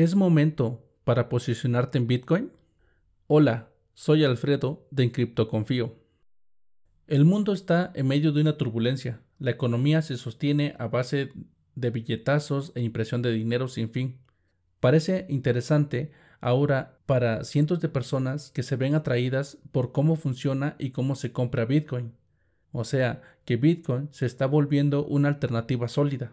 ¿Es momento para posicionarte en Bitcoin? Hola, soy Alfredo de Encriptoconfío. El mundo está en medio de una turbulencia. La economía se sostiene a base de billetazos e impresión de dinero sin fin. Parece interesante ahora para cientos de personas que se ven atraídas por cómo funciona y cómo se compra Bitcoin. O sea, que Bitcoin se está volviendo una alternativa sólida.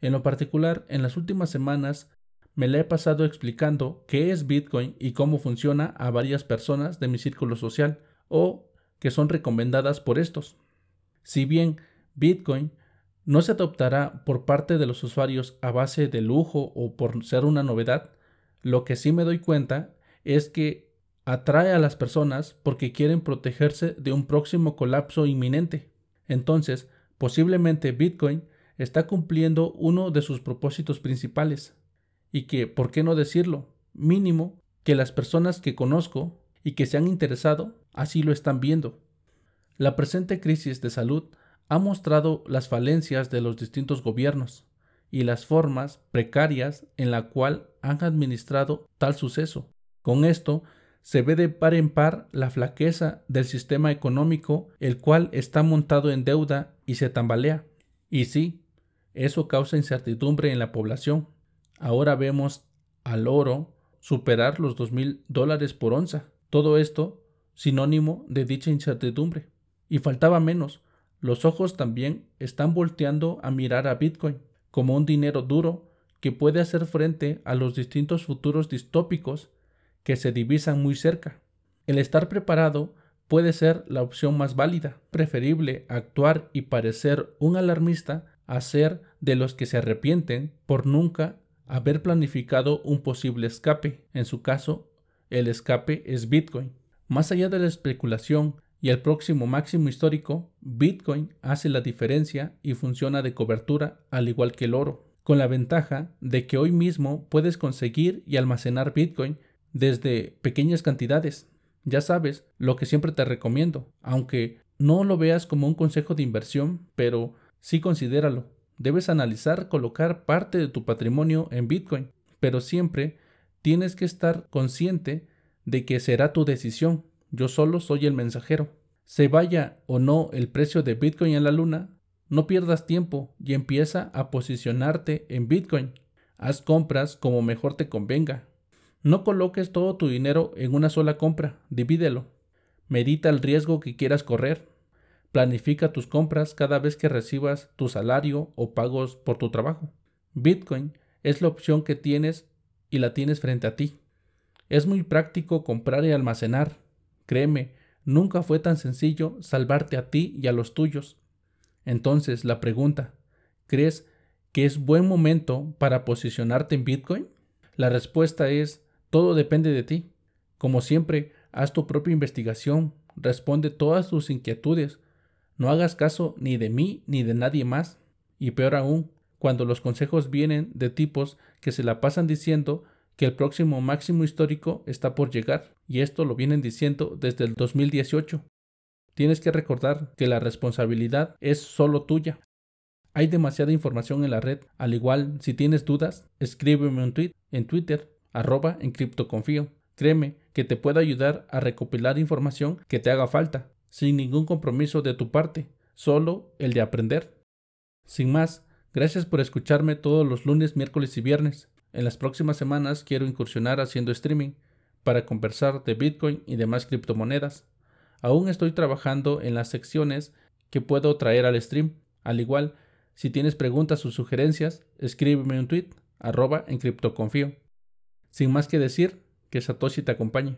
En lo particular, en las últimas semanas me la he pasado explicando qué es Bitcoin y cómo funciona a varias personas de mi círculo social o que son recomendadas por estos. Si bien Bitcoin no se adoptará por parte de los usuarios a base de lujo o por ser una novedad, lo que sí me doy cuenta es que atrae a las personas porque quieren protegerse de un próximo colapso inminente. Entonces, posiblemente Bitcoin está cumpliendo uno de sus propósitos principales, y que, ¿por qué no decirlo? Mínimo que las personas que conozco y que se han interesado así lo están viendo. La presente crisis de salud ha mostrado las falencias de los distintos gobiernos y las formas precarias en la cual han administrado tal suceso. Con esto se ve de par en par la flaqueza del sistema económico, el cual está montado en deuda y se tambalea. Y sí, eso causa incertidumbre en la población, Ahora vemos al oro superar los dos mil dólares por onza. Todo esto sinónimo de dicha incertidumbre. Y faltaba menos. Los ojos también están volteando a mirar a Bitcoin como un dinero duro que puede hacer frente a los distintos futuros distópicos que se divisan muy cerca. El estar preparado puede ser la opción más válida, preferible actuar y parecer un alarmista a ser de los que se arrepienten por nunca haber planificado un posible escape. En su caso, el escape es Bitcoin. Más allá de la especulación y el próximo máximo histórico, Bitcoin hace la diferencia y funciona de cobertura al igual que el oro, con la ventaja de que hoy mismo puedes conseguir y almacenar Bitcoin desde pequeñas cantidades. Ya sabes lo que siempre te recomiendo, aunque no lo veas como un consejo de inversión, pero sí considéralo debes analizar colocar parte de tu patrimonio en Bitcoin, pero siempre tienes que estar consciente de que será tu decisión. Yo solo soy el mensajero. Se vaya o no el precio de Bitcoin en la luna, no pierdas tiempo y empieza a posicionarte en Bitcoin. Haz compras como mejor te convenga. No coloques todo tu dinero en una sola compra, divídelo. Medita el riesgo que quieras correr. Planifica tus compras cada vez que recibas tu salario o pagos por tu trabajo. Bitcoin es la opción que tienes y la tienes frente a ti. Es muy práctico comprar y almacenar. Créeme, nunca fue tan sencillo salvarte a ti y a los tuyos. Entonces, la pregunta, ¿crees que es buen momento para posicionarte en Bitcoin? La respuesta es, todo depende de ti. Como siempre, haz tu propia investigación, responde todas tus inquietudes, no hagas caso ni de mí ni de nadie más. Y peor aún, cuando los consejos vienen de tipos que se la pasan diciendo que el próximo máximo histórico está por llegar, y esto lo vienen diciendo desde el 2018. Tienes que recordar que la responsabilidad es solo tuya. Hay demasiada información en la red, al igual si tienes dudas, escríbeme un tweet en Twitter, arroba en criptoconfío. Créeme que te puedo ayudar a recopilar información que te haga falta sin ningún compromiso de tu parte, solo el de aprender. Sin más, gracias por escucharme todos los lunes, miércoles y viernes. En las próximas semanas quiero incursionar haciendo streaming para conversar de Bitcoin y demás criptomonedas. Aún estoy trabajando en las secciones que puedo traer al stream. Al igual, si tienes preguntas o sugerencias, escríbeme un tweet arroba en criptoconfío. Sin más que decir, que Satoshi te acompañe.